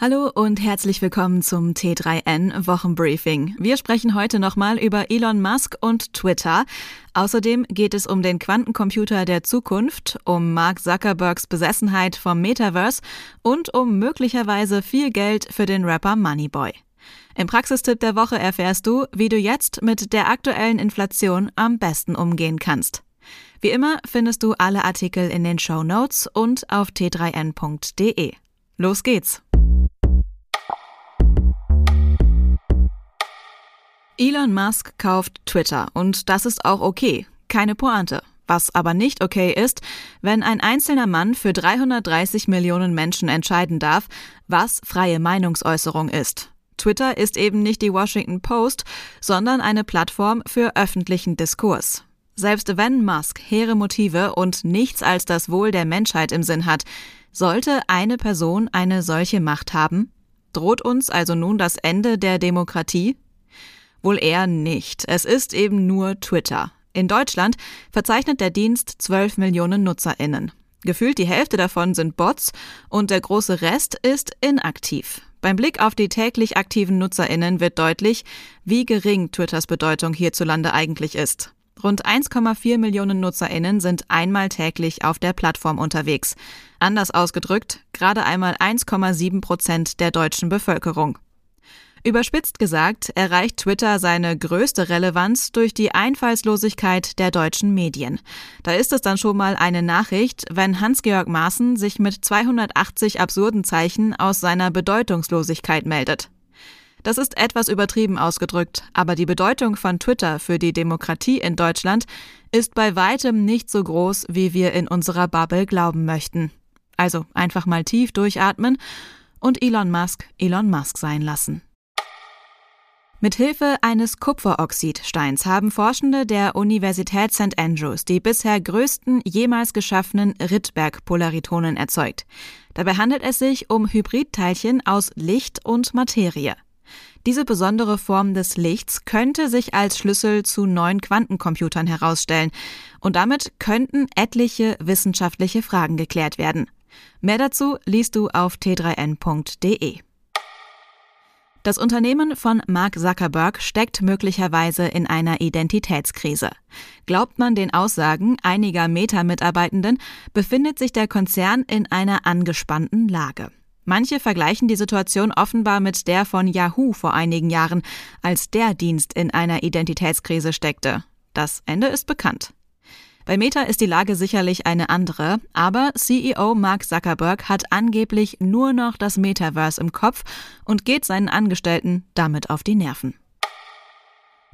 Hallo und herzlich willkommen zum T3N Wochenbriefing. Wir sprechen heute nochmal über Elon Musk und Twitter. Außerdem geht es um den Quantencomputer der Zukunft, um Mark Zuckerbergs Besessenheit vom Metaverse und um möglicherweise viel Geld für den Rapper Moneyboy. Im Praxistipp der Woche erfährst du, wie du jetzt mit der aktuellen Inflation am besten umgehen kannst. Wie immer findest du alle Artikel in den Show Notes und auf t3n.de. Los geht's! Elon Musk kauft Twitter und das ist auch okay, keine Pointe. Was aber nicht okay ist, wenn ein einzelner Mann für 330 Millionen Menschen entscheiden darf, was freie Meinungsäußerung ist. Twitter ist eben nicht die Washington Post, sondern eine Plattform für öffentlichen Diskurs. Selbst wenn Musk hehre Motive und nichts als das Wohl der Menschheit im Sinn hat, sollte eine Person eine solche Macht haben? Droht uns also nun das Ende der Demokratie? Wohl eher nicht. Es ist eben nur Twitter. In Deutschland verzeichnet der Dienst 12 Millionen Nutzerinnen. Gefühlt die Hälfte davon sind Bots und der große Rest ist inaktiv. Beim Blick auf die täglich aktiven Nutzerinnen wird deutlich, wie gering Twitters Bedeutung hierzulande eigentlich ist. Rund 1,4 Millionen Nutzerinnen sind einmal täglich auf der Plattform unterwegs. Anders ausgedrückt, gerade einmal 1,7 Prozent der deutschen Bevölkerung. Überspitzt gesagt erreicht Twitter seine größte Relevanz durch die Einfallslosigkeit der deutschen Medien. Da ist es dann schon mal eine Nachricht, wenn Hans-Georg Maaßen sich mit 280 absurden Zeichen aus seiner Bedeutungslosigkeit meldet. Das ist etwas übertrieben ausgedrückt, aber die Bedeutung von Twitter für die Demokratie in Deutschland ist bei weitem nicht so groß, wie wir in unserer Bubble glauben möchten. Also einfach mal tief durchatmen und Elon Musk Elon Musk sein lassen. Mit Hilfe eines Kupferoxidsteins haben Forschende der Universität St. Andrews die bisher größten jemals geschaffenen Rydberg-Polaritonen erzeugt. Dabei handelt es sich um Hybridteilchen aus Licht und Materie. Diese besondere Form des Lichts könnte sich als Schlüssel zu neuen Quantencomputern herausstellen und damit könnten etliche wissenschaftliche Fragen geklärt werden. Mehr dazu liest du auf t3n.de. Das Unternehmen von Mark Zuckerberg steckt möglicherweise in einer Identitätskrise. Glaubt man den Aussagen einiger Meta-Mitarbeitenden, befindet sich der Konzern in einer angespannten Lage. Manche vergleichen die Situation offenbar mit der von Yahoo vor einigen Jahren, als der Dienst in einer Identitätskrise steckte. Das Ende ist bekannt. Bei Meta ist die Lage sicherlich eine andere, aber CEO Mark Zuckerberg hat angeblich nur noch das Metaverse im Kopf und geht seinen Angestellten damit auf die Nerven.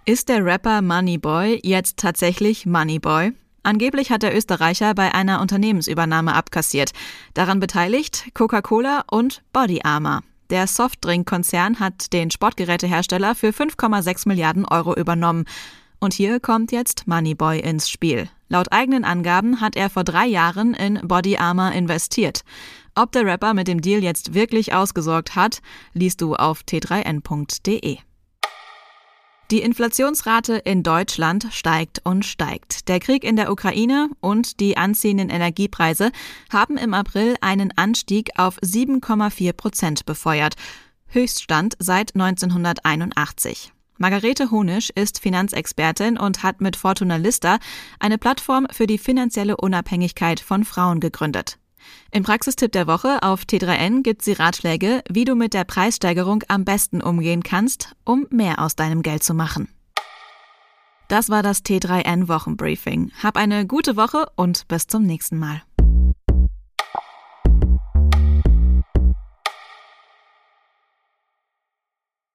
Ist der Rapper Moneyboy jetzt tatsächlich Moneyboy? Angeblich hat der Österreicher bei einer Unternehmensübernahme abkassiert. Daran beteiligt Coca-Cola und Body Armor. Der Softdrink-Konzern hat den Sportgerätehersteller für 5,6 Milliarden Euro übernommen. Und hier kommt jetzt Moneyboy ins Spiel. Laut eigenen Angaben hat er vor drei Jahren in Body Armor investiert. Ob der Rapper mit dem Deal jetzt wirklich ausgesorgt hat, liest du auf t3n.de. Die Inflationsrate in Deutschland steigt und steigt. Der Krieg in der Ukraine und die anziehenden Energiepreise haben im April einen Anstieg auf 7,4 Prozent befeuert. Höchststand seit 1981. Margarete Honisch ist Finanzexpertin und hat mit Fortuna Lista eine Plattform für die finanzielle Unabhängigkeit von Frauen gegründet. Im Praxistipp der Woche auf T3N gibt sie Ratschläge, wie du mit der Preissteigerung am besten umgehen kannst, um mehr aus deinem Geld zu machen. Das war das T3N Wochenbriefing. Hab eine gute Woche und bis zum nächsten Mal.